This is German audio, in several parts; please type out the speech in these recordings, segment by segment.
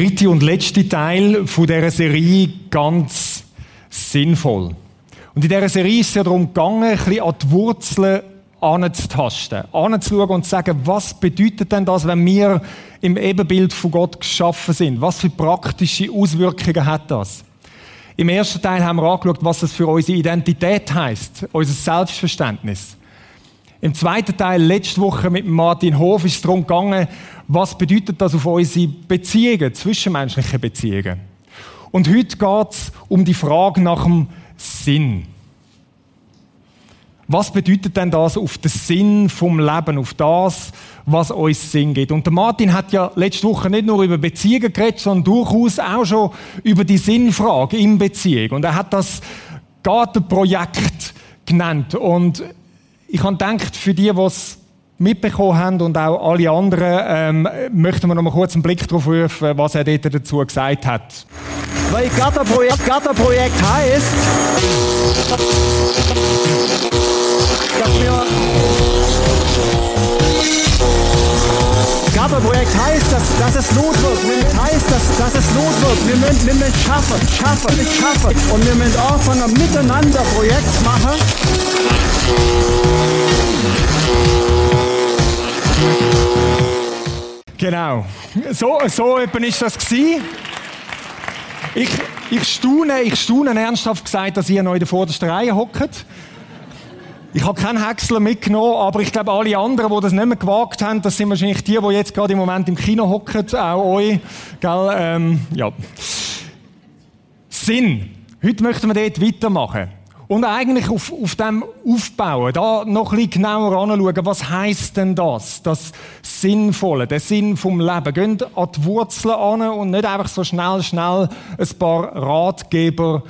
dritte und letzte Teil von dieser Serie ganz sinnvoll. Und in dieser Serie ist es ja darum gegangen, ein bisschen an die Wurzeln anzutasten, anzuschauen und zu sagen, was bedeutet denn das, wenn wir im Ebenbild von Gott geschaffen sind? Was für praktische Auswirkungen hat das? Im ersten Teil haben wir angeschaut, was das für unsere Identität heißt, unser Selbstverständnis. Im zweiten Teil, letzte Woche mit Martin Hof, ist es darum gegangen, was bedeutet das auf unsere Beziehungen, zwischenmenschliche Beziehungen. Und heute geht es um die Frage nach dem Sinn. Was bedeutet denn das auf den Sinn vom Leben, auf das, was uns Sinn gibt? Und der Martin hat ja letzte Woche nicht nur über Beziehungen geredet, sondern durchaus auch schon über die Sinnfrage in Beziehung. Und er hat das Gartenprojekt genannt. Und ich habe gedacht, für die, es mitbekommen haben und auch alle anderen, ähm, möchten wir noch mal kurz einen Blick darauf werfen, was er dort dazu gesagt hat. Weil Gartenprojekt, Gartenprojekt heißt, dass wir Gartenprojekt heißt, dass, dass es Not wird. Wir heißt, dass, dass es Not wird. Wir müssen, wir müssen schaffen, schaffen, schaffen. Und wir müssen auch von einem Miteinander-Projekt machen. Genau. So, so etwa ist das gewesen. Ich, ich staune, ich staune ernsthaft gesagt, dass ihr noch in der vordersten Reihe hockt. Ich habe keinen Häcksler mitgenommen, aber ich glaube, alle anderen, die das nicht mehr gewagt haben, das sind wahrscheinlich die, die jetzt gerade im Moment im Kino hocken, auch euch. Gell? Ähm, ja. Sinn. Heute möchten wir dort weitermachen. Und eigentlich auf, auf dem aufbauen, da noch ein bisschen genauer anschauen, was heisst denn das, das Sinnvolle, der Sinn vom Leben. Geht an die Wurzeln an und nicht einfach so schnell, schnell ein paar Ratgeber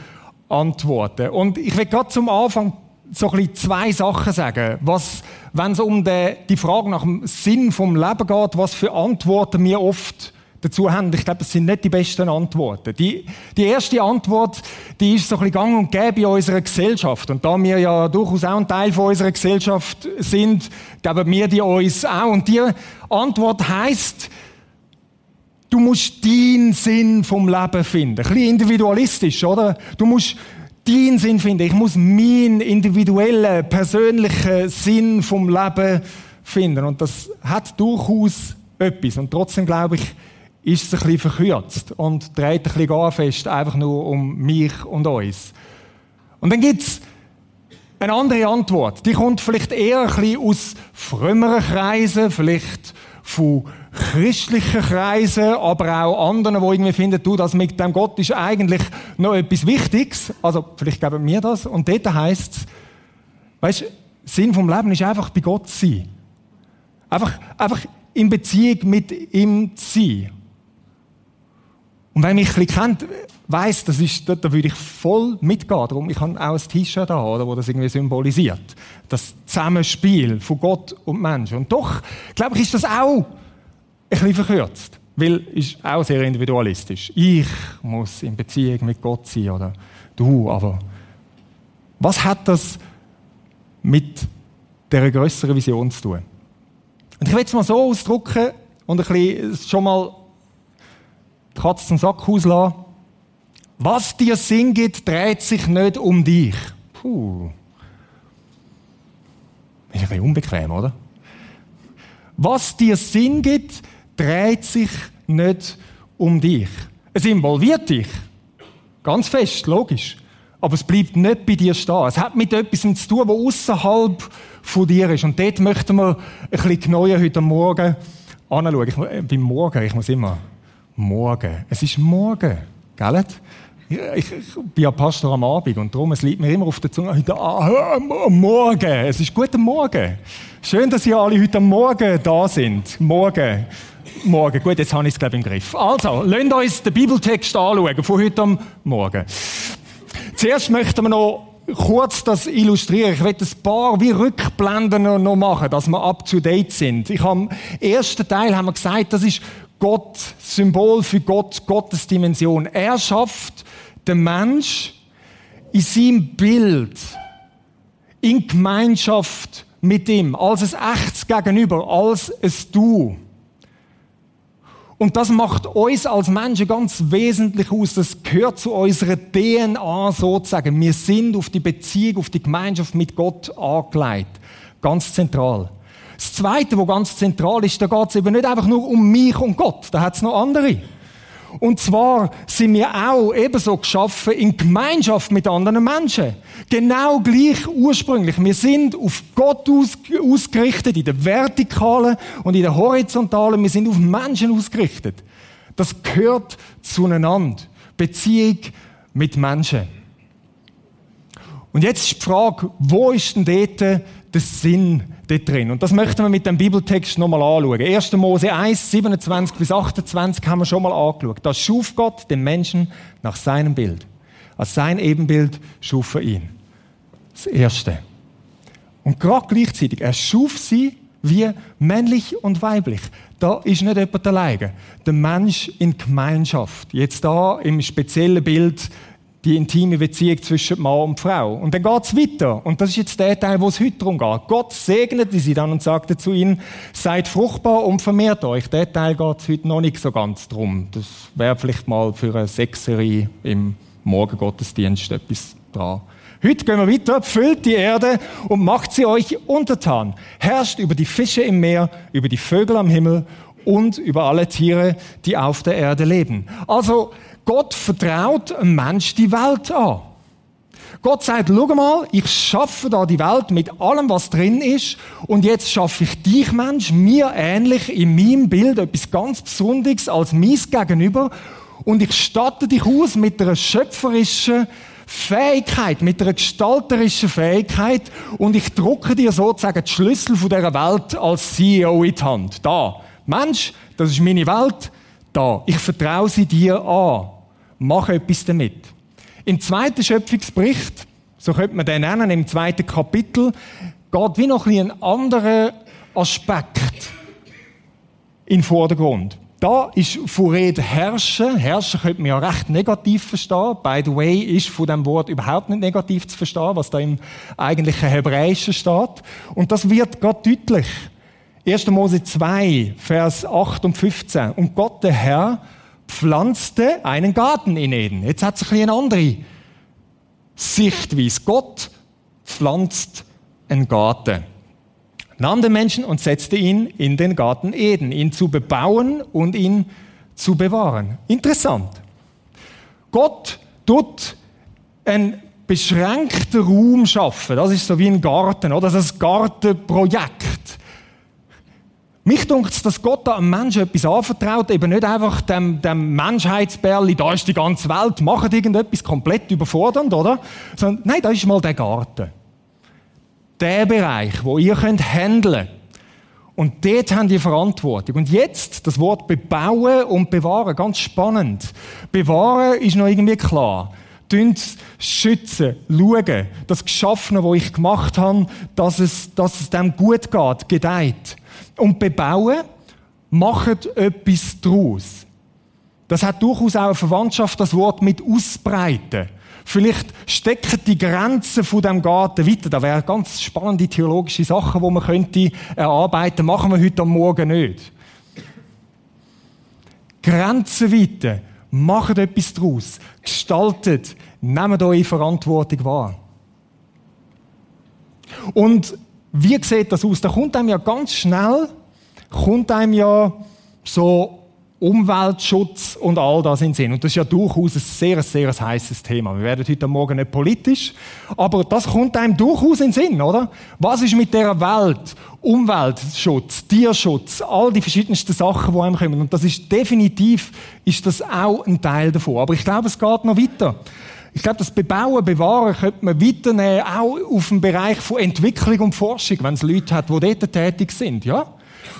antworten. Und ich will gerade zum Anfang so ein bisschen zwei Sachen sagen. Was, wenn es um die, die Frage nach dem Sinn vom Leben geht, was für Antworten wir oft dazu haben. Ich glaube, das sind nicht die besten Antworten. Die, die erste Antwort, die ist so ein bisschen gang und gäbe in unserer Gesellschaft. Und da wir ja durchaus auch ein Teil von unserer Gesellschaft sind, geben wir die uns auch. Und die Antwort heißt, du musst deinen Sinn vom Leben finden. Ein bisschen individualistisch, oder? Du musst deinen Sinn finden. Ich muss meinen individuellen, persönlichen Sinn vom Leben finden. Und das hat durchaus etwas. Und trotzdem glaube ich, ist es ein bisschen verkürzt und dreht ein bisschen fest, einfach nur um mich und uns. Und dann gibt es eine andere Antwort. Die kommt vielleicht eher ein bisschen aus frömmeren Kreisen, vielleicht von christlichen Kreisen, aber auch anderen, die irgendwie finden, du, das mit dem Gott ist eigentlich noch etwas Wichtiges. Also, vielleicht geben mir das. Und dort heisst es, weißt, Sinn vom Leben ist einfach bei Gott sein. Einfach, einfach in Beziehung mit ihm zu sein. Und wer mich ein bisschen kennt, weiss, das ist, da, da würde ich voll mitgehen. Darum, ich habe auch ein T-Shirt da, oder, das irgendwie symbolisiert. Das Zusammenspiel von Gott und Mensch. Und doch, glaube ich, ist das auch ein bisschen verkürzt. Weil, ist auch sehr individualistisch. Ich muss in Beziehung mit Gott sein, oder du, aber was hat das mit der größeren Vision zu tun? Und ich will es mal so ausdrücken und ein bisschen schon mal Katze zum Sack auslassen. Was dir Sinn gibt, dreht sich nicht um dich. Puh. Ist ein bisschen unbequem, oder? Was dir Sinn gibt, dreht sich nicht um dich. Es involviert dich. Ganz fest, logisch. Aber es bleibt nicht bei dir stehen. Es hat mit etwas zu tun, was außerhalb von dir ist. Und dort möchten wir ein bisschen genauer heute Morgen anschauen. Ich, äh, beim Morgen, ich muss immer morgen. Es ist morgen, gell? Ich, ich, bin ja Pastor am Abend und darum, es liegt mir immer auf der Zunge, heute ah, Morgen, es ist guten Morgen. Schön, dass ihr alle heute Morgen da sind. Morgen. Morgen. Gut, jetzt habe ich es, glaube ich, im Griff. Also, lasst uns den Bibeltext anschauen von heute am Morgen. Zuerst möchten wir noch kurz das illustrieren. Ich werde ein paar wie Rückblenden noch machen, dass wir up to date sind. Ich im ersten Teil haben wir gesagt, das ist Gott, Symbol für Gott, Gottes Dimension. Er schafft den Mensch in seinem Bild, in Gemeinschaft mit ihm, als ein echtes Gegenüber, als ein Du. Und das macht uns als Menschen ganz wesentlich aus. Das gehört zu unserer DNA sozusagen. Wir sind auf die Beziehung, auf die Gemeinschaft mit Gott angelegt. Ganz zentral. Das Zweite, wo ganz zentral ist, da geht es eben nicht einfach nur um mich und Gott. Da hat es noch andere. Und zwar sind wir auch ebenso geschaffen in Gemeinschaft mit anderen Menschen. Genau gleich ursprünglich. Wir sind auf Gott aus, ausgerichtet, in der Vertikalen und in der Horizontalen. Wir sind auf Menschen ausgerichtet. Das gehört zueinander. Beziehung mit Menschen. Und jetzt ist die Frage, wo ist denn dort der Sinn dort drin. Und das möchten wir mit dem Bibeltext nochmal anschauen. 1. Mose 1, 27 bis 28 haben wir schon mal angeschaut. Da schuf Gott den Menschen nach seinem Bild. Als sein Ebenbild schuf er ihn. Das Erste. Und gerade gleichzeitig, er schuf sie wie männlich und weiblich. Da ist nicht jemand alleine. Der Mensch in Gemeinschaft. Jetzt da im speziellen Bild die intime Beziehung zwischen Mann und Frau. Und dann geht's weiter. Und das ist jetzt der Teil, wo es heute darum geht. Gott segnete sie dann und sagte zu ihnen, seid fruchtbar und vermehrt euch. Der Teil geht's heute noch nicht so ganz drum. Das wäre vielleicht mal für eine Sechserie im Morgengottesdienst etwas dran. Heute gehen wir weiter, füllt die Erde und macht sie euch untertan. Herrscht über die Fische im Meer, über die Vögel am Himmel und über alle Tiere, die auf der Erde leben. Also, Gott vertraut einem Mensch die Welt an. Gott sagt, schau mal, ich schaffe da die Welt mit allem, was drin ist, und jetzt schaffe ich dich, Mensch, mir ähnlich in meinem Bild etwas ganz Besonderes als mies Gegenüber, und ich statte dich aus mit einer schöpferischen Fähigkeit, mit einer gestalterischen Fähigkeit, und ich drucke dir sozusagen die Schlüssel von dieser Welt als CEO in die Hand. Da. Mensch, das ist meine Welt, da. Ich vertraue sie dir an. Mach etwas damit. Im zweiten Schöpfungsbericht, so könnte man den nennen, im zweiten Kapitel, geht wie noch ein, anderer Aspekt in den Vordergrund. Da ist von Rede herrschen. Herrschen könnte man ja recht negativ verstehen. By the way, ist von dem Wort überhaupt nicht negativ zu verstehen, was da im eigentlichen Hebräischen steht. Und das wird Gott deutlich. 1. Mose 2, Vers 8 und 15. Und Gott, der Herr, pflanzte einen Garten in Eden. Jetzt hat es ein eine andere Sichtweise. Gott pflanzt einen Garten. Nahm den Menschen und setzte ihn in den Garten Eden, ihn zu bebauen und ihn zu bewahren. Interessant. Gott tut einen beschränkten Raum schaffen. Das ist so wie ein Garten, oder? Das ist ein Gartenprojekt. Mich dunkt dass Gott da einem Menschen etwas anvertraut, eben nicht einfach dem, dem Menschheitsbärli, da ist die ganze Welt, macht irgendetwas komplett überfordernd, oder? Sondern, nein, da ist mal der Garten. Der Bereich, wo ihr könnt handeln. Und dort haben die Verantwortung. Und jetzt das Wort bebauen und bewahren, ganz spannend. Bewahren ist noch irgendwie klar. Tönt schützen, schauen, das Geschaffene, was ich gemacht habe, dass es, dass es dem gut geht, gedeiht und bebauen, machen etwas daraus. Das hat durchaus auch eine Verwandtschaft, das Wort mit ausbreiten. Vielleicht stecken die Grenzen von dem Garten weiter. Da wären ganz spannende theologische Sachen, die man könnte erarbeiten. Machen wir heute am Morgen nicht. Grenzen weiter. Macht etwas daraus. Gestaltet. Nehmt eure Verantwortung wahr. Und wie sieht das aus? Da kommt einem ja ganz schnell, kommt einem ja so Umweltschutz und all das in den Sinn. Und das ist ja durchaus ein sehr, sehr heißes Thema. Wir werden heute Morgen nicht politisch, aber das kommt einem durchaus in den Sinn, oder? Was ist mit der Welt? Umweltschutz, Tierschutz, all die verschiedensten Sachen, die einem kommen. Und das ist definitiv, ist das auch ein Teil davon. Aber ich glaube, es geht noch weiter. Ich glaube, das Bebauen, Bewahren könnte man weiternehmen, auch auf dem Bereich von Entwicklung und Forschung, wenn es Leute hat, die dort tätig sind, ja?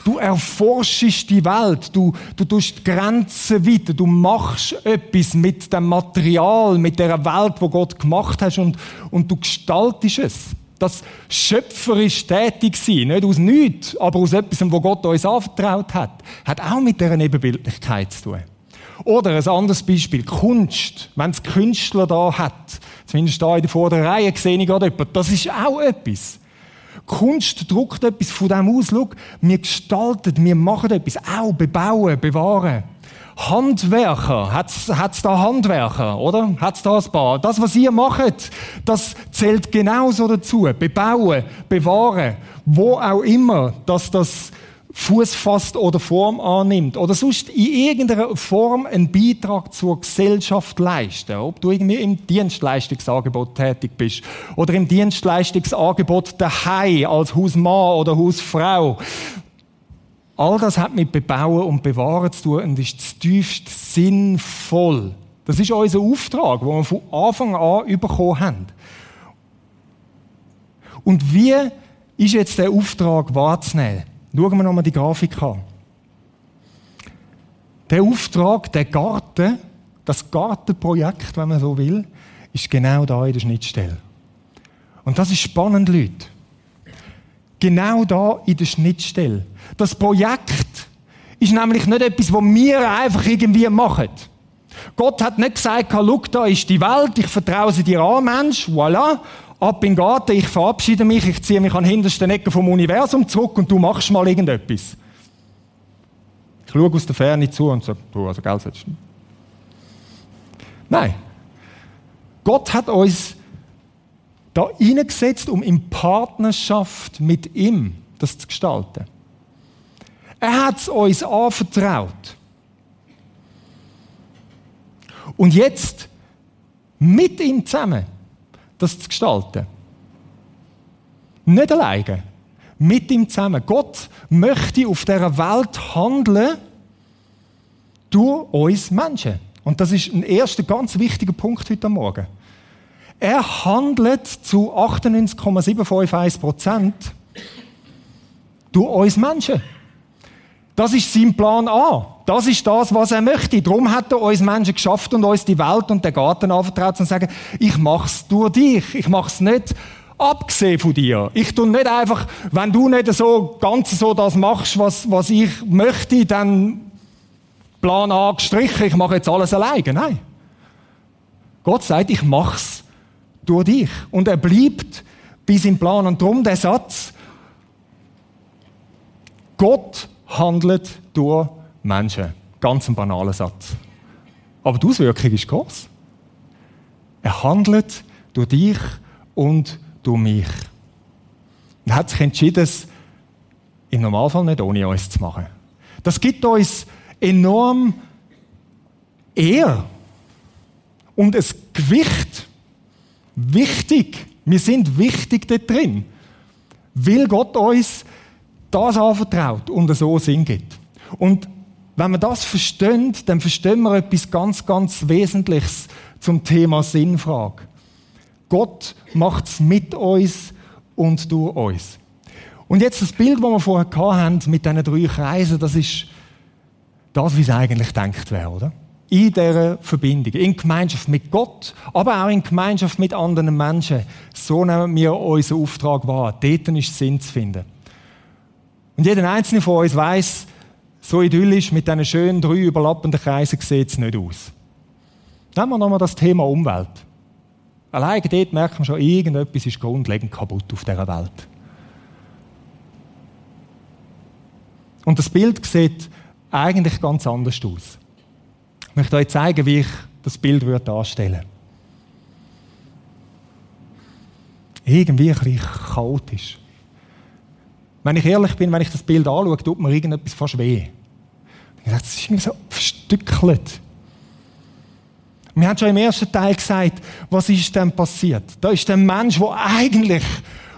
Du erforschst die Welt, du, du tust die Grenzen weiter, du machst etwas mit dem Material, mit der Welt, wo Gott gemacht hast und, und du gestaltest es. Das schöpferisch tätig sein, nicht aus nichts, aber aus etwas, wo Gott uns anvertraut hat, hat auch mit dieser Nebenbildlichkeit zu tun. Oder ein anderes Beispiel, Kunst. Wenn es Künstler da hat, zumindest da in der vorderen Reihe sehe ich gerade jemanden, das ist auch etwas. Kunst druckt etwas von dem aus. Schau, wir gestalten, wir machen etwas, auch bebauen, bewahren. Handwerker, hat's, hat's da Handwerker, oder? Hat's da ein paar? Das, was ihr macht, das zählt genauso dazu. Bebauen, bewahren, wo auch immer, dass das Fuß fasst oder Form annimmt oder sonst in irgendeiner Form einen Beitrag zur Gesellschaft leisten. Ob du irgendwie im Dienstleistungsangebot tätig bist oder im Dienstleistungsangebot daheim als Hausmann oder Hausfrau. All das hat mit Bebauen und Bewahren zu tun und ist tiefst sinnvoll. Das ist unser Auftrag, den wir von Anfang an bekommen haben. Und wie ist jetzt der Auftrag wahrzunehmen? Schauen wir nochmal die Grafik an. Der Auftrag, der Garten, das Gartenprojekt, wenn man so will, ist genau da in der Schnittstelle. Und das ist spannend, Leute. Genau da in der Schnittstelle. Das Projekt ist nämlich nicht etwas, was wir einfach irgendwie machen. Gott hat nicht gesagt, schau, da ist die Welt, ich vertraue sie dir an, Mensch, voilà, ab in den Garten, ich verabschiede mich, ich ziehe mich an den hintersten Ecken vom Universum zurück und du machst mal irgendetwas. Ich schaue aus der Ferne zu und sage, du, also Geld sollst du Nein. Gott hat uns da hineingesetzt, um in Partnerschaft mit ihm das zu gestalten. Er hat es uns anvertraut. Und jetzt mit ihm zusammen das zu gestalten. Nicht alleine. Mit ihm zusammen. Gott möchte auf dieser Welt handeln durch uns Menschen. Und das ist ein erster ganz wichtiger Punkt heute Morgen. Er handelt zu 98,751 Prozent durch uns Menschen. Das ist sein Plan A. Das ist das, was er möchte. Darum hat er uns Menschen geschafft und uns die Welt und den Garten anvertraut und sagen, ich mach's durch dich. Ich mach's nicht abgesehen von dir. Ich tu nicht einfach, wenn du nicht so ganz so das machst, was, was ich möchte, dann Plan A gestrichen, ich mache jetzt alles alleine. Nein. Gott sagt, ich mach's durch dich. Und er bleibt bei seinem Plan. Und darum der Satz, Gott handelt durch Menschen. Ganz ein banaler Satz. Aber die Auswirkung ist groß. Er handelt durch dich und durch mich. Er hat sich entschieden, es im Normalfall nicht ohne uns zu machen. Das gibt uns enorm Ehr und ein Gewicht. Wichtig. Wir sind wichtig dort drin. Weil Gott uns das anvertraut und so Sinn gibt. Und wenn wir das verstehen, dann verstehen wir etwas ganz, ganz Wesentliches zum Thema Sinnfrage. Gott macht es mit uns und durch uns. Und jetzt das Bild, das wir vorher hatten mit diesen drei Kreisen, das ist das, wie es eigentlich denkt wäre, oder? In dieser Verbindung, in Gemeinschaft mit Gott, aber auch in Gemeinschaft mit anderen Menschen. So nehmen wir unseren Auftrag wahr. Dort ist Sinn zu finden. Und jeder einzelne von uns weiß, so idyllisch mit diesen schönen drei überlappenden Kreisen sieht es nicht aus. Nehmen wir nochmal das Thema Umwelt. Allein dort merkt man schon, irgendetwas ist grundlegend kaputt auf dieser Welt. Und das Bild sieht eigentlich ganz anders aus. Ich möchte euch zeigen, wie ich das Bild darstellen würde. Irgendwie ein bisschen chaotisch. Wenn ich ehrlich bin, wenn ich das Bild anschaue, tut mir irgendetwas fast weh. Das ist irgendwie so verstückelt. Wir haben schon im ersten Teil gesagt, was ist denn passiert? Da ist der Mensch, der eigentlich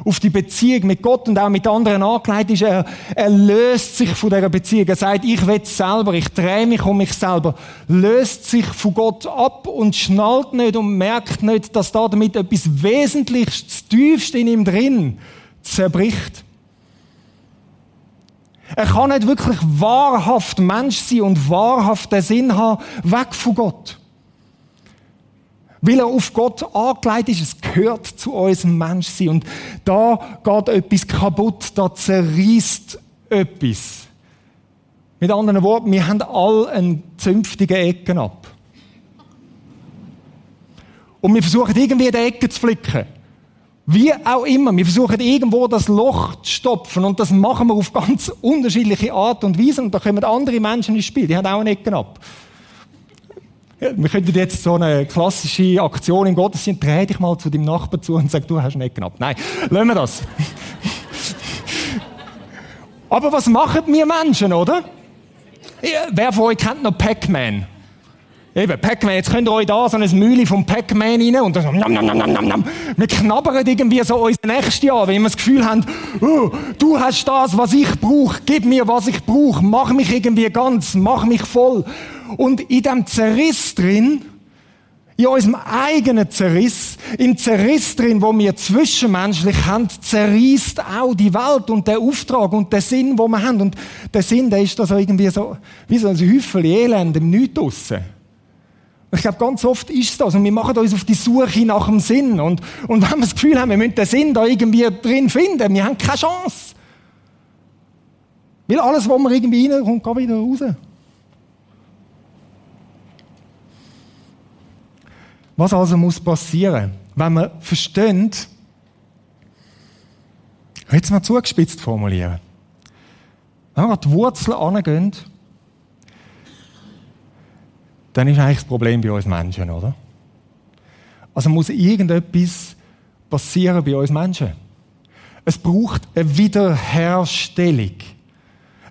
auf die Beziehung mit Gott und auch mit anderen angelegt ist. Er, er löst sich von dieser Beziehung. Er sagt, ich will selber, ich drehe mich um mich selber. Löst sich von Gott ab und schnallt nicht und merkt nicht, dass da damit etwas Wesentliches, tiefst in ihm drin zerbricht. Er kann nicht wirklich wahrhaft Mensch sein und wahrhaft den Sinn haben, weg von Gott. Weil er auf Gott angelegt ist, es gehört zu unserem Menschsein. Und da geht etwas kaputt, da zerreißt etwas. Mit anderen Worten, wir haben alle einen zünftigen Ecken ab. Und wir versuchen irgendwie die Ecke zu flicken. Wie auch immer, wir versuchen irgendwo das Loch zu stopfen und das machen wir auf ganz unterschiedliche Art und Weise und da kommen andere Menschen ins Spiel, die haben auch einen Ecken ab. Wir könnten jetzt so eine klassische Aktion im Gottesdienst, dreh dich mal zu deinem Nachbarn zu und sag, du hast einen Ecken ab. Nein, lassen wir das. Aber was machen wir Menschen, oder? Wer von euch kennt noch Pac-Man? Eben, Pac-Man, jetzt könnt ihr euch da so ein Mühle vom Pac-Man rein und dann so, nam, nam, nam, nam, nam. Wir knabbern irgendwie so unser nächstes Jahr, wenn wir das Gefühl haben, oh, du hast das, was ich brauche, gib mir, was ich brauche, mach mich irgendwie ganz, mach mich voll. Und in dem Zerriss drin, in unserem eigenen Zerriss, im Zerriss drin, wo wir zwischenmenschlich haben, zerreißt auch die Welt und der Auftrag und der Sinn, wo wir haben. Und der Sinn, der ist da so irgendwie so, wie so ein Häufchen Elend im Nichts draussen. Ich glaube, ganz oft ist das. Und wir machen uns auf die Suche nach dem Sinn. Und, und wenn wir das Gefühl haben, wir müssen den Sinn da irgendwie drin finden, wir haben keine Chance. Weil alles, was wir irgendwie rein, kommt gar wieder raus. Was also muss passieren, wenn wir verstehen, jetzt mal zugespitzt formulieren, wenn wir die Wurzel angehen, dann ist eigentlich das Problem bei uns Menschen, oder? Also muss irgendetwas passieren bei uns Menschen. Es braucht eine Wiederherstellung.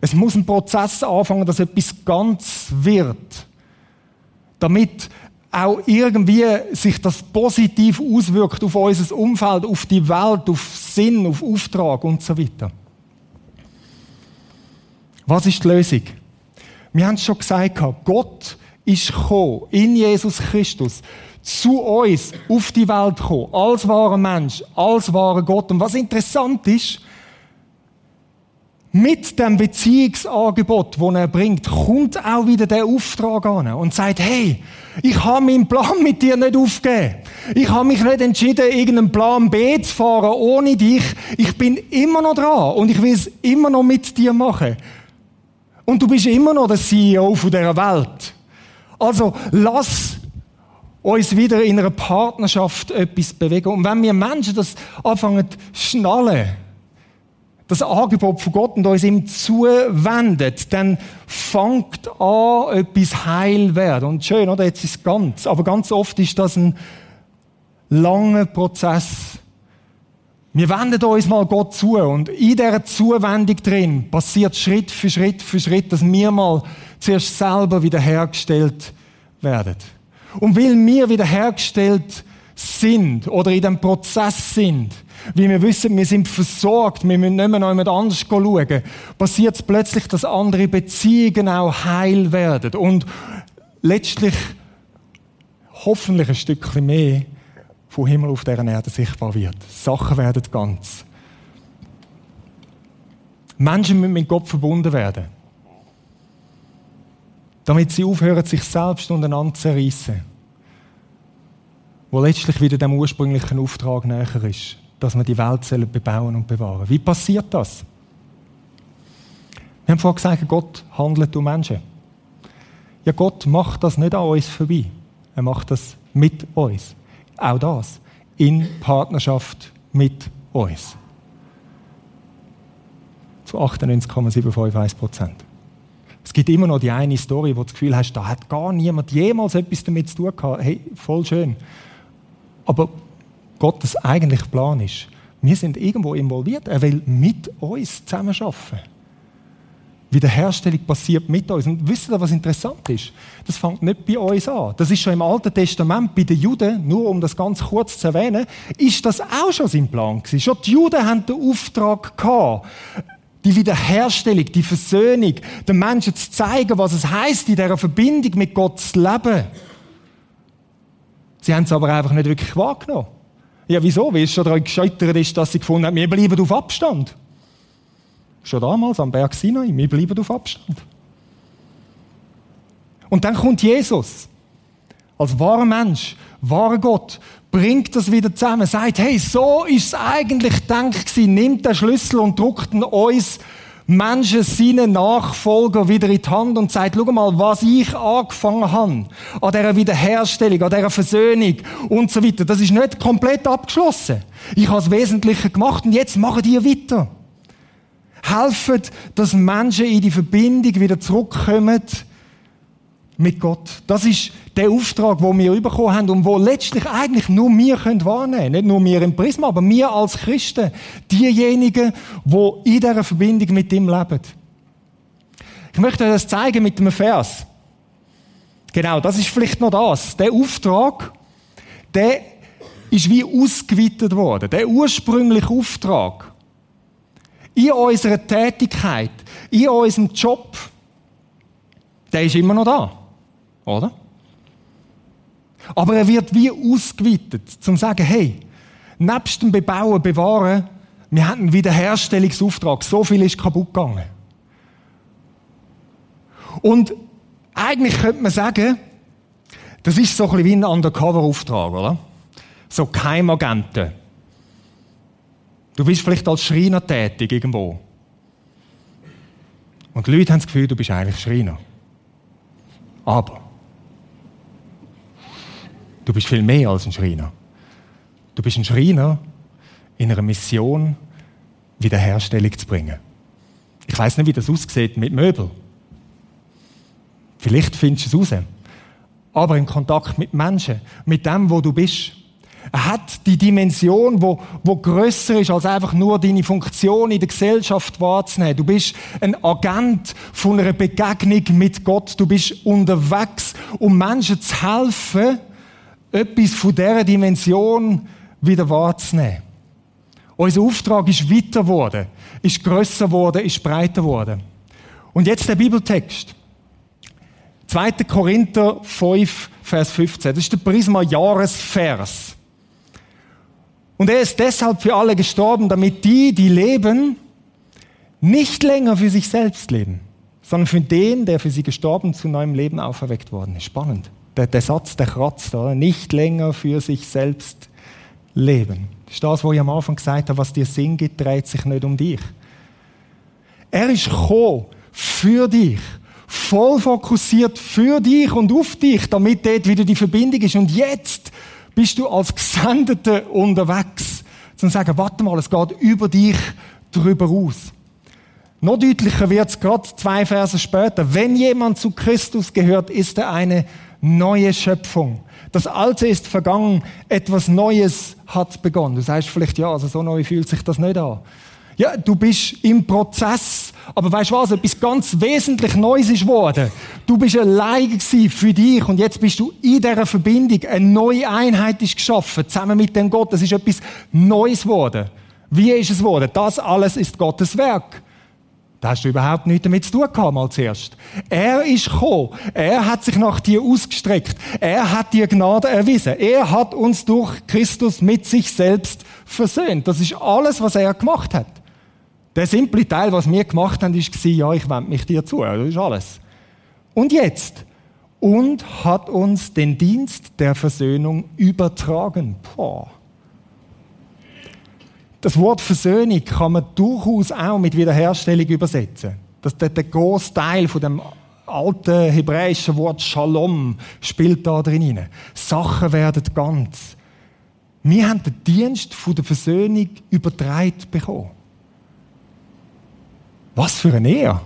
Es muss ein Prozess anfangen, dass etwas ganz wird, damit auch irgendwie sich das positiv auswirkt auf unser Umfeld, auf die Welt, auf Sinn, auf Auftrag und so weiter. Was ist die Lösung? Wir haben es schon gesagt, Gott ist gekommen, in Jesus Christus, zu uns auf die Welt gekommen, als wahrer Mensch, als wahrer Gott. Und was interessant ist, mit dem Beziehungsangebot, das er bringt, kommt auch wieder der Auftrag an und sagt, hey, ich habe meinen Plan mit dir nicht aufgegeben. Ich habe mich nicht entschieden, irgendeinen Plan B zu fahren ohne dich. Ich bin immer noch dran und ich will es immer noch mit dir machen. Und du bist immer noch der CEO von dieser Welt. Also lass uns wieder in einer Partnerschaft etwas bewegen. Und wenn wir Menschen das anfangen zu schnallen, das Angebot von Gott und uns ihm zuwenden, dann fängt an, etwas heil werden. Und schön, oder? Jetzt ist es ganz. Aber ganz oft ist das ein langer Prozess. Wir wenden uns mal Gott zu und in dieser Zuwendung drin passiert Schritt für Schritt für Schritt, dass wir mal zuerst selber wiederhergestellt werden. Und weil wir wiederhergestellt sind oder in dem Prozess sind, wie wir wissen, wir sind versorgt, wir müssen nicht mehr noch jemand anders schauen, passiert es plötzlich, dass andere Beziehungen auch heil werden und letztlich hoffentlich ein Stückchen mehr vom Himmel auf dieser Erde sichtbar wird. Sachen werden ganz. Menschen müssen mit Gott verbunden werden damit sie aufhören, sich selbst untereinander zu zerreissen. Wo letztlich wieder dem ursprünglichen Auftrag näher ist, dass wir die Welt bebauen und bewahren. Wie passiert das? Wir haben vorhin gesagt, Gott handelt um Menschen. Ja, Gott macht das nicht an uns vorbei. Er macht das mit uns. Auch das. In Partnerschaft mit uns. Zu 98,751 Prozent. Es gibt immer noch die eine Story, wo du das Gefühl hast, da hat gar niemand jemals etwas damit zu tun gehabt. Hey, voll schön. Aber Gottes eigentlicher Plan ist, wir sind irgendwo involviert. Er will mit uns zusammenarbeiten. Wiederherstellung passiert mit uns. Und wisst ihr, was interessant ist? Das fängt nicht bei uns an. Das ist schon im Alten Testament bei den Juden, nur um das ganz kurz zu erwähnen, ist das auch schon sein Plan gewesen. Schon die Juden haben den Auftrag gehabt, die Wiederherstellung, die Versöhnung, den Menschen zu zeigen, was es heißt, in dieser Verbindung mit Gott zu leben. Sie haben es aber einfach nicht wirklich wahrgenommen. Ja, wieso? Weil es schon daran gescheitert ist, dass sie gefunden haben, wir bleiben auf Abstand. Schon damals am Berg Sinai, wir bleiben auf Abstand. Und dann kommt Jesus als wahrer Mensch, wahrer Gott, bringt das wieder zusammen, sagt, hey, so ist es eigentlich gedacht gewesen, nimmt den Schlüssel und druckt ihn uns Menschen seinen Nachfolger wieder in die Hand und sagt, schau mal, was ich angefangen habe, an dieser Wiederherstellung, an dieser Versöhnung und so weiter, das ist nicht komplett abgeschlossen. Ich habe das Wesentliche gemacht und jetzt machen die weiter. Helfen, dass Menschen in die Verbindung wieder zurückkommen mit Gott. Das ist der Auftrag, den wir bekommen haben und wo letztlich eigentlich nur wir können wahrnehmen können. Nicht nur wir im Prisma, aber wir als Christen. Diejenigen, die in dieser Verbindung mit ihm leben. Ich möchte euch das zeigen mit einem Vers. Genau, das ist vielleicht noch das. Der Auftrag, der ist wie ausgeweitet worden. Der ursprüngliche Auftrag. In unserer Tätigkeit, in unserem Job, der ist immer noch da. Oder? Aber er wird wie ausgeweitet, zum zu sagen, hey, nebst dem Bebauen, Bewahren, wir haben einen Wiederherstellungsauftrag. So viel ist kaputt gegangen. Und eigentlich könnte man sagen, das ist so ein bisschen wie ein Undercover-Auftrag, oder? So Keimagenten. Du bist vielleicht als Schreiner tätig irgendwo. Und die Leute haben das Gefühl, du bist eigentlich Schreiner. Aber Du bist viel mehr als ein Schreiner. Du bist ein Schreiner in einer Mission, Wiederherstellung zu bringen. Ich weiß nicht, wie das aussieht mit Möbeln. Vielleicht findest du es raus. Aber in Kontakt mit Menschen, mit dem, wo du bist. Er hat die Dimension, wo, wo grösser ist, als einfach nur deine Funktion in der Gesellschaft wahrzunehmen. Du bist ein Agent von einer Begegnung mit Gott. Du bist unterwegs, um Menschen zu helfen, etwas von dieser Dimension wieder wahrzunehmen. Unser Auftrag ist weiter geworden, ist grösser geworden, ist breiter geworden. Und jetzt der Bibeltext. 2. Korinther 5, Vers 15. Das ist der Prisma-Jahresvers. Und er ist deshalb für alle gestorben, damit die, die leben, nicht länger für sich selbst leben, sondern für den, der für sie gestorben zu neuem Leben auferweckt worden ist. Spannend der, der Satz, der kratzt, oder? nicht länger für sich selbst leben. Das ist das, was ich am Anfang gesagt habe, was dir Sinn gibt, dreht sich nicht um dich. Er ist gekommen für dich, voll fokussiert für dich und auf dich, damit dort wieder die Verbindung ist. Und jetzt bist du als Gesendeter unterwegs, zu sagen, warte mal, es geht über dich drüber aus. Noch deutlicher wird es gerade zwei Verse später. Wenn jemand zu Christus gehört, ist er eine neue Schöpfung. Das Alte ist vergangen, etwas Neues hat begonnen. Du sagst vielleicht, ja, also so neu fühlt sich das nicht an. Ja, du bist im Prozess. Aber weißt du was? Etwas ganz wesentlich Neues ist geworden. Du bist allein für dich und jetzt bist du in dieser Verbindung. Eine neue Einheit ist geschaffen, zusammen mit dem Gott. Das ist etwas Neues geworden. Wie ist es geworden? Das alles ist Gottes Werk. Da hast du überhaupt nichts damit zu tun gehabt, mal zuerst. Er ist gekommen. Er hat sich nach dir ausgestreckt. Er hat dir Gnade erwiesen. Er hat uns durch Christus mit sich selbst versöhnt. Das ist alles, was er gemacht hat. Der simple Teil, was wir gemacht haben, ist ja, ich wende mich dir zu. Das ist alles. Und jetzt? Und hat uns den Dienst der Versöhnung übertragen. Boah. Das Wort Versöhnung kann man durchaus auch mit Wiederherstellung übersetzen. Das, der, der große Teil von dem alten hebräischen Wort Shalom spielt da drin. Sachen werden ganz. Wir haben den Dienst von der Versöhnung übertragen bekommen. Was für eine Ehre!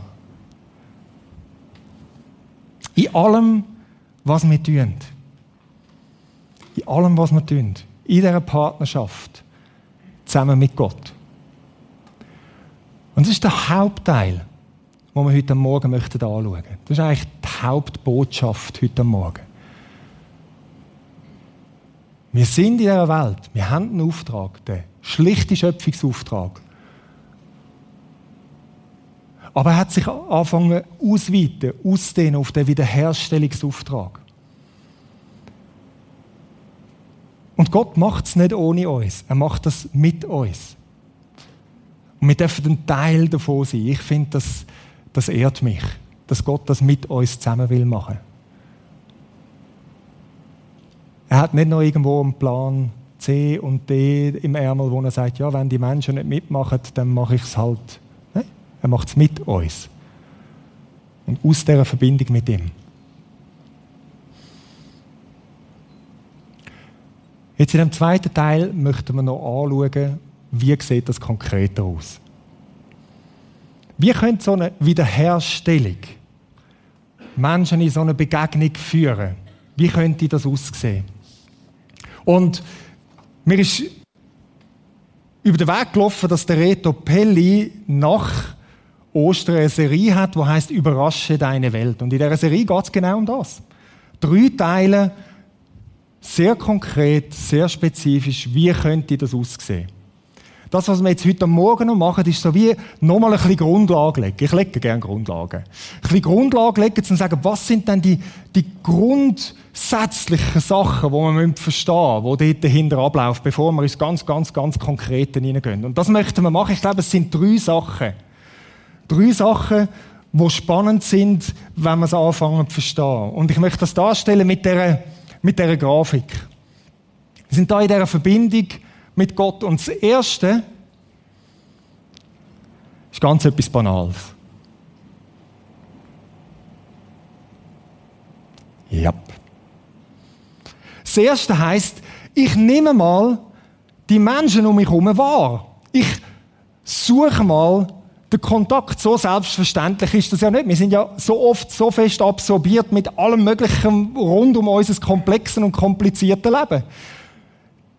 In allem, was wir tun. In allem, was wir tun. In dieser Partnerschaft zusammen mit Gott. Und das ist der Hauptteil, den wir heute Morgen möchten anschauen. Das ist eigentlich die Hauptbotschaft heute Morgen. Wir sind in dieser Welt, wir haben einen Auftrag, den schlichten Schöpfungsauftrag. Aber er hat sich angefangen ausweiten, ausdehnen auf den Wiederherstellungsauftrag. Und Gott macht es nicht ohne uns. Er macht das mit uns. Und wir dürfen ein Teil davon sein. Ich finde, das, das ehrt mich, dass Gott das mit uns zusammen will machen. Er hat nicht noch irgendwo einen Plan C und D im Ärmel, wo er sagt, ja, wenn die Menschen nicht mitmachen, dann mache ich es halt. Er macht es mit uns. Und aus dieser Verbindung mit ihm. Jetzt in dem zweiten Teil möchten wir noch anschauen, wie sieht das konkreter aus. Wie könnte so eine Wiederherstellung Menschen in so eine Begegnung führen? Wie könnte das aussehen? Und mir ist über den Weg gelaufen, dass der Reto Pelli nach Ostern eine Serie hat, die heißt Überrasche deine Welt. Und in dieser Serie geht es genau um das. Drei Teile, sehr konkret, sehr spezifisch, wie könnte das aussehen? Das, was wir jetzt heute Morgen noch machen, ist so wie nochmal ein bisschen Grundlage legen. Ich lege gerne Grundlagen. Ein bisschen Grundlage legen, zu sagen, was sind denn die, die grundsätzlichen Sachen, die wir verstehen müssen, die dort dahinter ablaufen, bevor wir uns ganz, ganz, ganz konkret hineingehen. Und das möchten wir machen. Ich glaube, es sind drei Sachen. Drei Sachen, die spannend sind, wenn wir es anfangen zu verstehen. Und ich möchte das darstellen mit dieser, mit dieser Grafik. Wir sind da in dieser Verbindung mit Gott. Und das Erste ist ganz etwas Banales. Ja. Das Erste heißt, ich nehme mal die Menschen um mich herum wahr. Ich suche mal den Kontakt. So selbstverständlich ist das ja nicht. Wir sind ja so oft so fest absorbiert mit allem Möglichen rund um unser komplexen und komplizierten Leben.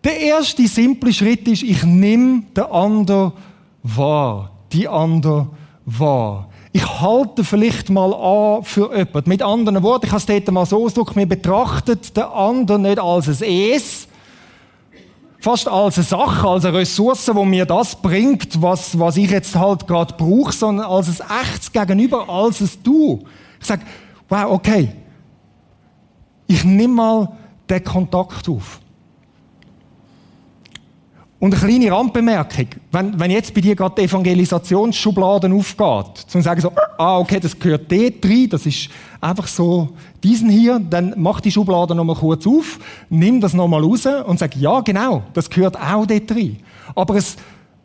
Der erste simple Schritt ist, ich nehme den anderen wahr, die andere wahr. Ich halte vielleicht mal an für jemanden. Mit anderen Worten, ich habe es dort mal so ausgedrückt, wir betrachten den anderen nicht als ein Es, fast als eine Sache, als eine Ressource, wo mir das bringt, was, was ich jetzt halt gerade brauche, sondern als ein echtes Gegenüber, als ein Du. Ich sage, wow, okay, ich nehme mal den Kontakt auf. Und eine kleine Randbemerkung. Wenn, wenn jetzt bei dir gerade die Evangelisationsschubladen aufgeht, zum sagen so, ah, okay, das gehört dort rein, das ist einfach so diesen hier, dann mach die Schublade nochmal kurz auf, nimm das nochmal raus und sag, ja, genau, das gehört auch dort rein. Aber es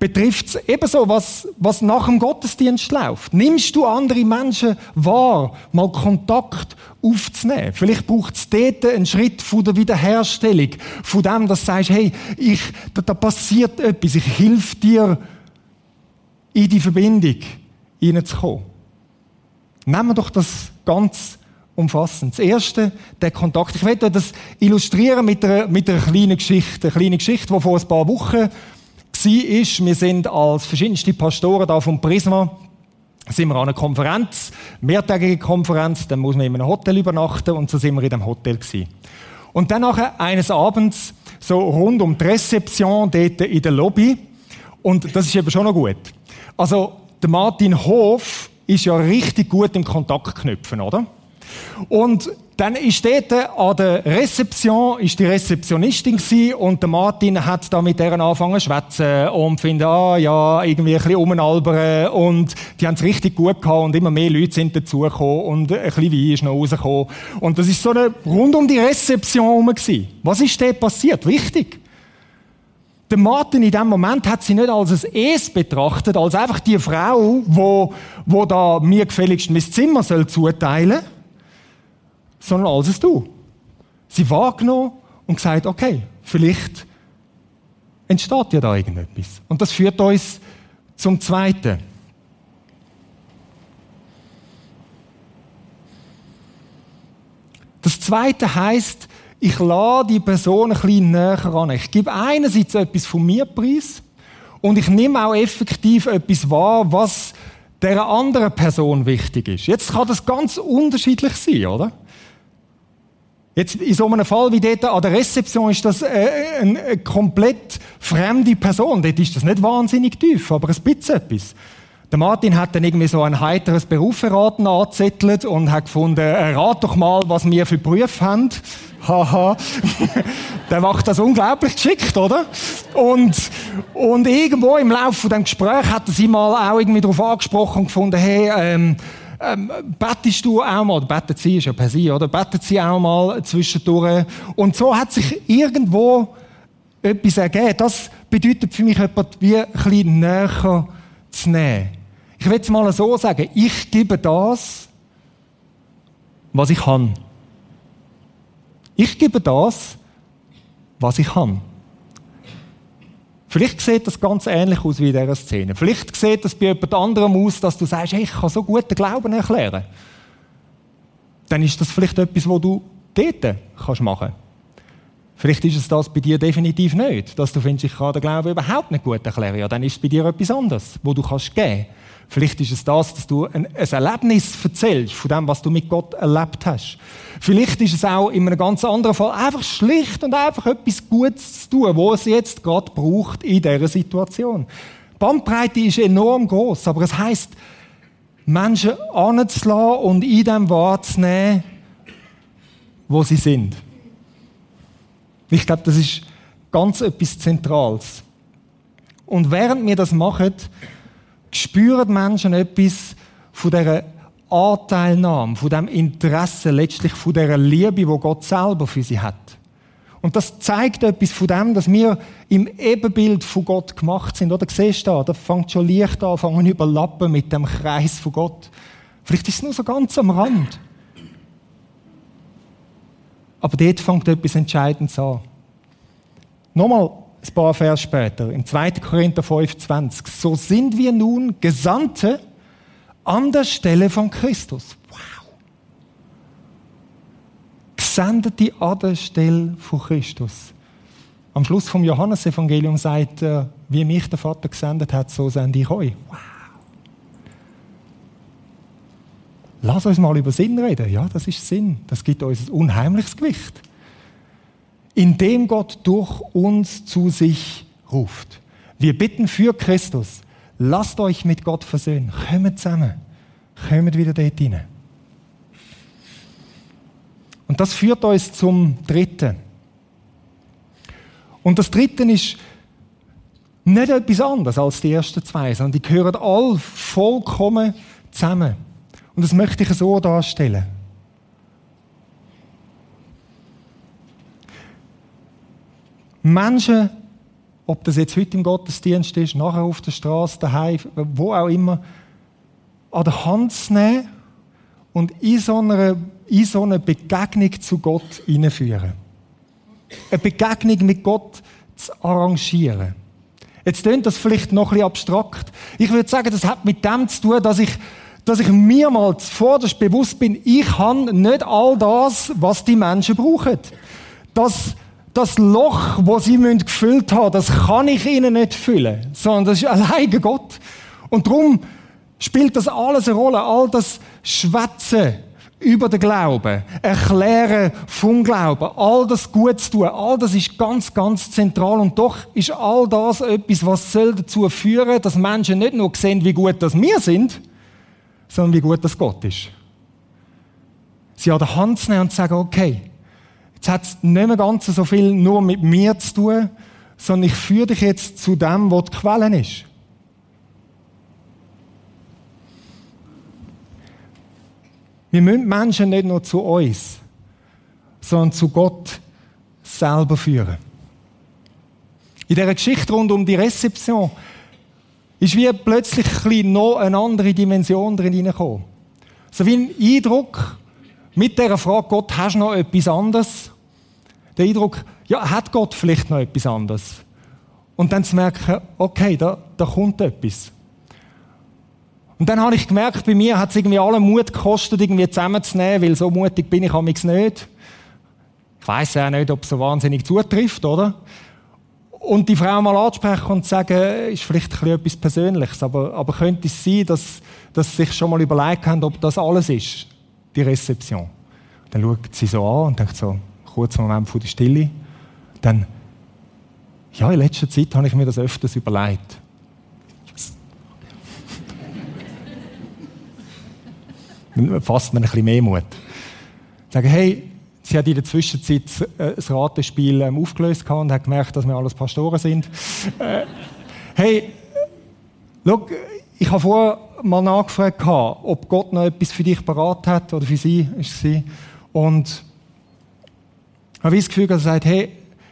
betrifft es ebenso, was, was nach dem Gottesdienst läuft. Nimmst du andere Menschen wahr, mal Kontakt aufzunehmen? Vielleicht braucht es dort einen Schritt von der Wiederherstellung, von dem, dass du sagst, hey, ich, da, da passiert etwas, ich helfe dir, in die Verbindung hineinzukommen. Nehmen wir doch das ganz umfassend. Das erste, der Kontakt. Ich werde das illustrieren mit einer, mit einer kleinen Geschichte. Eine kleine Geschichte, die vor ein paar Wochen ist, wir sind als verschiedenste Pastoren da vom Prisma, sind wir an einer Konferenz, mehrtägige Konferenz, dann muss man in einem Hotel übernachten und so sind wir in dem Hotel gewesen. Und dann nachher eines Abends, so rund um die Rezeption dort in der Lobby, und das ist eben schon noch gut. Also, der Martin Hof ist ja richtig gut im Kontakt knüpfen, oder? Und dann ist dort an der Rezeption ist die Rezeptionistin und der Martin hat da mit deren angefangen zu schwätzen und findet, ah, ja, irgendwie ein bisschen umalbern und die haben es richtig gut gehabt und immer mehr Leute sind dazugekommen und ein bisschen Wein ist noch rausgekommen. Und das ist so eine, rund um die Rezeption herum. Was ist dort passiert? Wichtig. Der Martin in dem Moment hat sie nicht als ein Es betrachtet, als einfach die Frau, wo, wo da mir gefälligst mein Zimmer soll zuteilen soll sondern als es Du. Sie wahrgenommen und gesagt, okay, vielleicht entsteht ja da irgendetwas. Und das führt uns zum Zweiten. Das Zweite heißt, ich lade die Person ein bisschen näher an. Ich gebe einerseits etwas von mir preis und ich nehme auch effektiv etwas wahr, was der anderen Person wichtig ist. Jetzt kann das ganz unterschiedlich sein, oder? Jetzt in so einem Fall wie dort an der Rezeption ist das äh, eine, komplett fremde Person. Dort ist das nicht wahnsinnig tief, aber ein bisschen etwas. Der Martin hat dann irgendwie so ein heiteres Berufsverraten angezettelt und hat gefunden, äh, rat doch mal, was wir für Berufe haben. Haha. der macht das unglaublich geschickt, oder? Und, und irgendwo im Laufe von dem Gespräch hat er sie mal auch irgendwie darauf angesprochen und gefunden, hey, ähm, ähm, bettest du auch mal, bettet sie ist ja per se, oder? Bettet sie auch mal zwischendurch. Und so hat sich irgendwo etwas ergeben. Das bedeutet für mich etwas wie ein bisschen näher zu nehmen. Ich will es mal so sagen, ich gebe das, was ich kann. Ich gebe das, was ich kann. Vielleicht sieht das ganz ähnlich aus wie in dieser Szene. Vielleicht sieht das bei jemand anderem aus, dass du sagst, hey, ich kann so guten Glauben erklären. Dann ist das vielleicht etwas, wo du dort kannst machen Vielleicht ist es das bei dir definitiv nicht, dass du findest, ich kann den Glauben überhaupt nicht gut erklären. Ja, dann ist es bei dir etwas anderes, wo du kannst geben. Vielleicht ist es das, dass du ein, ein Erlebnis erzählst von dem, was du mit Gott erlebt hast. Vielleicht ist es auch in einem ganz anderen Fall einfach schlicht und einfach etwas Gutes zu tun, wo es jetzt gerade braucht in dieser Situation. Die Bandbreite ist enorm groß, aber es heißt, Menschen anzulassen und in dem wahrzunehmen, wo sie sind. Ich glaube, das ist ganz etwas Zentrales. Und während wir das machen, spüren Menschen etwas von dieser Anteilnahme, von dem Interesse, letztlich von dieser Liebe, wo Gott selber für sie hat. Und das zeigt etwas von dem, dass wir im Ebenbild von Gott gemacht sind. Oder siehst du da, da fängt schon Licht an, fangen überlappen mit dem Kreis von Gott. Vielleicht ist es nur so ganz am Rand. Aber dort fängt etwas Entscheidendes an. Nochmal ein paar Vers später, im 2. Korinther 5,20. So sind wir nun Gesandte an der Stelle von Christus. Wow. Gesendete an der Stelle von Christus. Am Schluss vom Johannesevangelium sagt er, wie mich der Vater gesendet hat, so sende ich euch. Wow. Lass uns mal über Sinn reden. Ja, das ist Sinn. Das gibt uns ein unheimliches Gewicht indem Gott durch uns zu sich ruft. Wir bitten für Christus, lasst euch mit Gott versöhnen. Kommt zusammen. Kommt wieder dort hinein. Und das führt uns zum Dritten. Und das Dritte ist nicht etwas anderes als die ersten zwei, sondern die gehören all vollkommen zusammen. Und das möchte ich so darstellen. Menschen, ob das jetzt heute im Gottesdienst ist, nachher auf der Straße, daheim, wo auch immer, an der Hand zu nehmen und in so eine, in so eine Begegnung zu Gott hineinführen. Eine Begegnung mit Gott zu arrangieren. Jetzt klingt das vielleicht noch ein bisschen abstrakt. Ich würde sagen, das hat mit dem zu tun, dass ich, dass ich mir mal zuvorderst bewusst bin, ich habe nicht all das, was die Menschen brauchen. Das, das Loch, wo sie gefüllt haben, das kann ich ihnen nicht füllen, sondern das ist alleine Gott. Und darum spielt das alles eine Rolle, all das Schwätzen über den Glauben, Erklären vom Glauben, all das gut zu tun, all das ist ganz, ganz zentral und doch ist all das etwas, was soll dazu führen, dass Menschen nicht nur sehen, wie gut das wir sind, sondern wie gut das Gott ist. Sie an der Hand zu nehmen und zu sagen, okay, Jetzt hat es nicht mehr ganz so viel nur mit mir zu tun, sondern ich führe dich jetzt zu dem, wo die Quelle ist. Wir müssen Menschen nicht nur zu uns, sondern zu Gott selber führen. In dieser Geschichte rund um die Rezeption ist wie plötzlich ein noch eine andere Dimension drin hineingekommen. So wie ein Eindruck mit dieser Frage, Gott, hast du noch etwas anderes? der Eindruck, ja, hat Gott vielleicht noch etwas anderes? Und dann zu merken, okay, da, da kommt etwas. Und dann habe ich gemerkt, bei mir hat es irgendwie allen Mut gekostet, irgendwie zusammenzunehmen, weil so mutig bin ich amigs nicht. Ich weiß ja nicht, ob es so wahnsinnig zutrifft, oder? Und die Frau mal ansprechen und sagen, ist vielleicht ein etwas Persönliches, aber, aber könnte es sein, dass, dass sie sich schon mal überlegt haben, ob das alles ist, die Rezeption. Dann schaut sie so an und denkt so, kurzer Moment von der Stille. Dann, ja, in letzter Zeit habe ich mir das öfters überlegt. Fasst man ein bisschen mehr Mut. Sagen, hey, sie hat in der Zwischenzeit äh, das Ratespiel ähm, aufgelöst und hat gemerkt, dass wir alles Pastoren sind. Äh, hey, schau, ich habe vorher mal nachgefragt, ob Gott noch etwas für dich parat hat, oder für sie, ist sie. Und habe ich das Gefühl, dass er sagt, hey,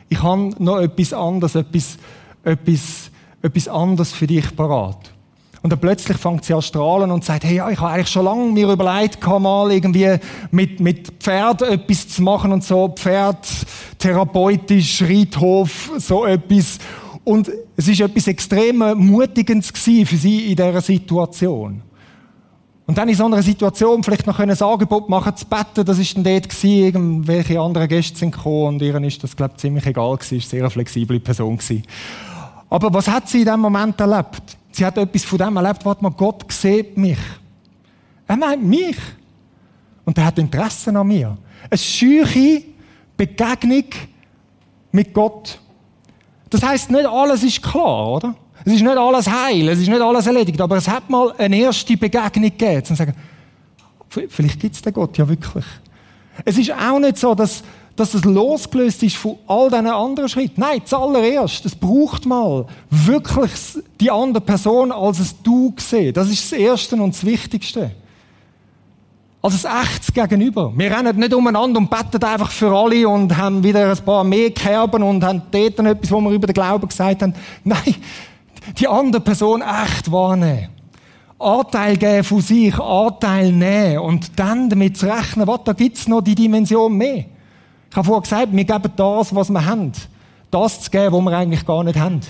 ich habe noch etwas anderes, etwas, etwas, etwas anderes für dich parat. Und dann plötzlich fängt sie an strahlen und sagt, hey, ja, ich habe eigentlich schon lange mir überlegt, mal irgendwie mit, mit Pferd etwas zu machen und so, Pferd, therapeutisch, Reithof, so etwas. Und es ist etwas extrem Mutigendes für sie in dieser Situation. Und dann in so einer Situation vielleicht noch ein Angebot machen zu betten, das ist dann dort gewesen, irgendwelche anderen Gäste sind gekommen und ihren ist das, glaube ich, ziemlich egal gewesen, ist eine sehr flexible Person gewesen. Aber was hat sie in dem Moment erlebt? Sie hat etwas von dem erlebt, warte mal, Gott sieht mich. Er meint mich. Und er hat Interesse an mir. Eine scheuche Begegnung mit Gott. Das heißt, nicht alles ist klar, oder? Es ist nicht alles heil, es ist nicht alles erledigt, aber es hat mal eine erste Begegnung gegeben. Und sagen, vielleicht gibt es den Gott ja wirklich. Es ist auch nicht so, dass, dass es losgelöst ist von all diesen anderen Schritten. Nein, zuallererst, es braucht mal wirklich die andere Person als es du gesehen. Das ist das Erste und das Wichtigste. Als ein echtes Gegenüber. Wir rennen nicht umeinander und beten einfach für alle und haben wieder ein paar mehr Kerben und haben dort etwas, wo wir über den Glauben gesagt haben. Nein, die andere Person echt wahrnehmen. Anteil geben von sich, Anteil nehmen und dann damit zu rechnen, was, da gibt's noch die Dimension mehr. Ich habe vorher gesagt, wir geben das, was wir haben. Das zu geben, was wir eigentlich gar nicht haben.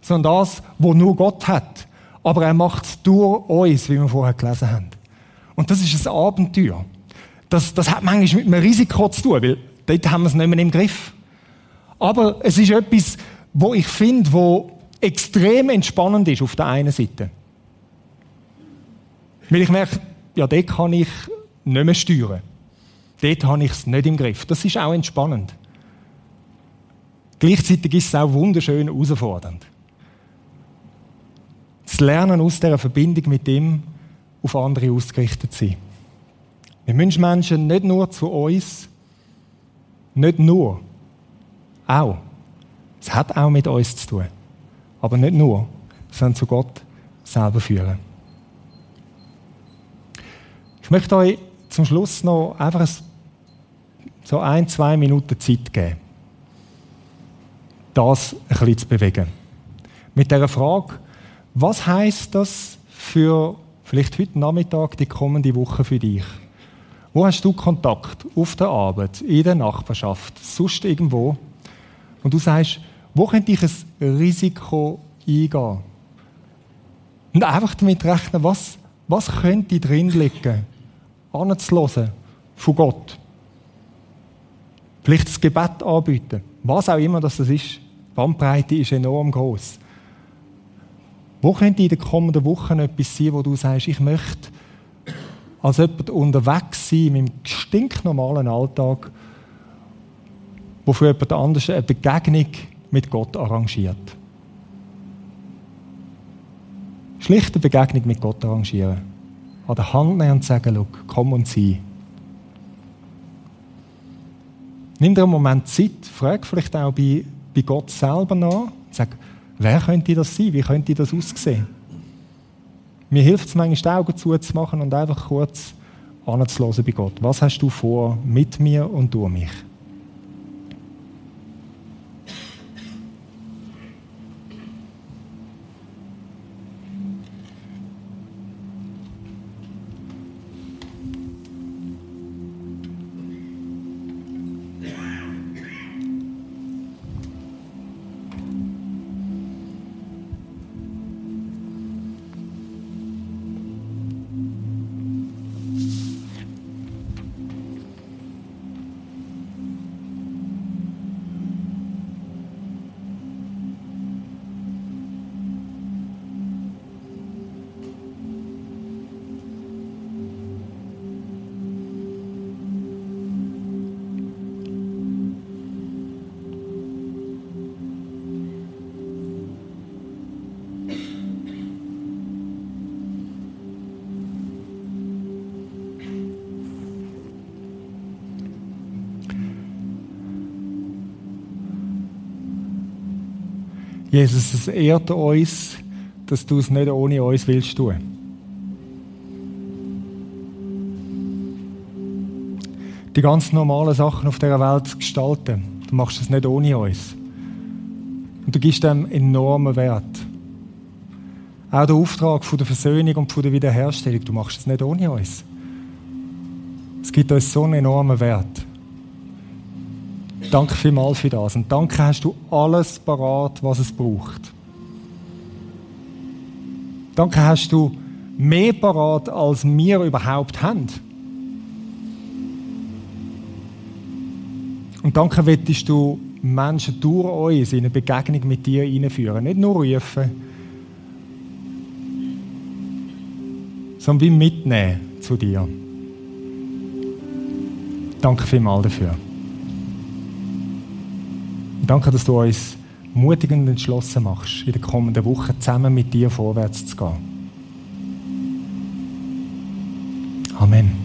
Sondern das, was nur Gott hat. Aber er macht es durch uns, wie wir vorher gelesen haben. Und das ist ein Abenteuer. Das, das hat manchmal mit einem Risiko zu tun, weil dort haben wir es nicht mehr im Griff. Aber es ist etwas, wo ich finde, wo extrem entspannend ist auf der einen Seite. Weil ich merke, ja, dort kann ich nicht mehr steuern. Dort habe ich es nicht im Griff. Das ist auch entspannend. Gleichzeitig ist es auch wunderschön herausfordernd. Das Lernen aus dieser Verbindung mit ihm auf andere ausgerichtet sein. Wir müssen Menschen nicht nur zu uns, nicht nur, auch. Es hat auch mit uns zu tun. Aber nicht nur, sondern zu Gott selber führen. Ich möchte euch zum Schluss noch einfach so ein, zwei Minuten Zeit geben, das ein bisschen zu bewegen. Mit der Frage, was heißt das für vielleicht heute Nachmittag, die kommende Woche für dich? Wo hast du Kontakt? Auf der Arbeit, in der Nachbarschaft, sonst irgendwo? Und du sagst, wo könnte ich ein Risiko eingehen? Und einfach damit rechnen, was, was könnte drin liegen, anzuhören von Gott. Vielleicht das Gebet anbieten. Was auch immer das ist. Die Bandbreite ist enorm groß. Wo könnte in den kommenden Wochen etwas sein, wo du sagst, ich möchte als jemand unterwegs sein in meinem stinknormalen Alltag, wo für jemand anderes eine Begegnung mit Gott arrangiert. Schlichte Begegnung mit Gott arrangieren. An der Hand nehmen und sagen, komm und sieh. Nimm dir einen Moment Zeit, frag vielleicht auch bei, bei Gott selber nach. Sag, wer könnte das sein? Wie könnte das aussehen? Mir hilft es manchmal, die Augen zuzumachen und einfach kurz anzuhören bei Gott. Was hast du vor mit mir und durch mich? Jesus, es ehrt uns, dass du es nicht ohne uns willst tun. Die ganz normalen Sachen auf dieser Welt zu gestalten. Du machst es nicht ohne uns. Und du gibst dem enormen Wert. Auch der Auftrag von der Versöhnung und von der Wiederherstellung, du machst es nicht ohne uns. Es gibt uns so einen enormen Wert. Danke vielmals für das. Und danke hast du alles parat, was es braucht. Danke hast du mehr parat, als wir überhaupt haben. Und danke wettest du Menschen durch uns in eine Begegnung mit dir einführen. Nicht nur rufen, sondern wie mitnehmen zu dir. Danke vielmals dafür. Danke, dass du uns mutig und entschlossen machst, in den kommenden Wochen zusammen mit dir vorwärts zu gehen. Amen.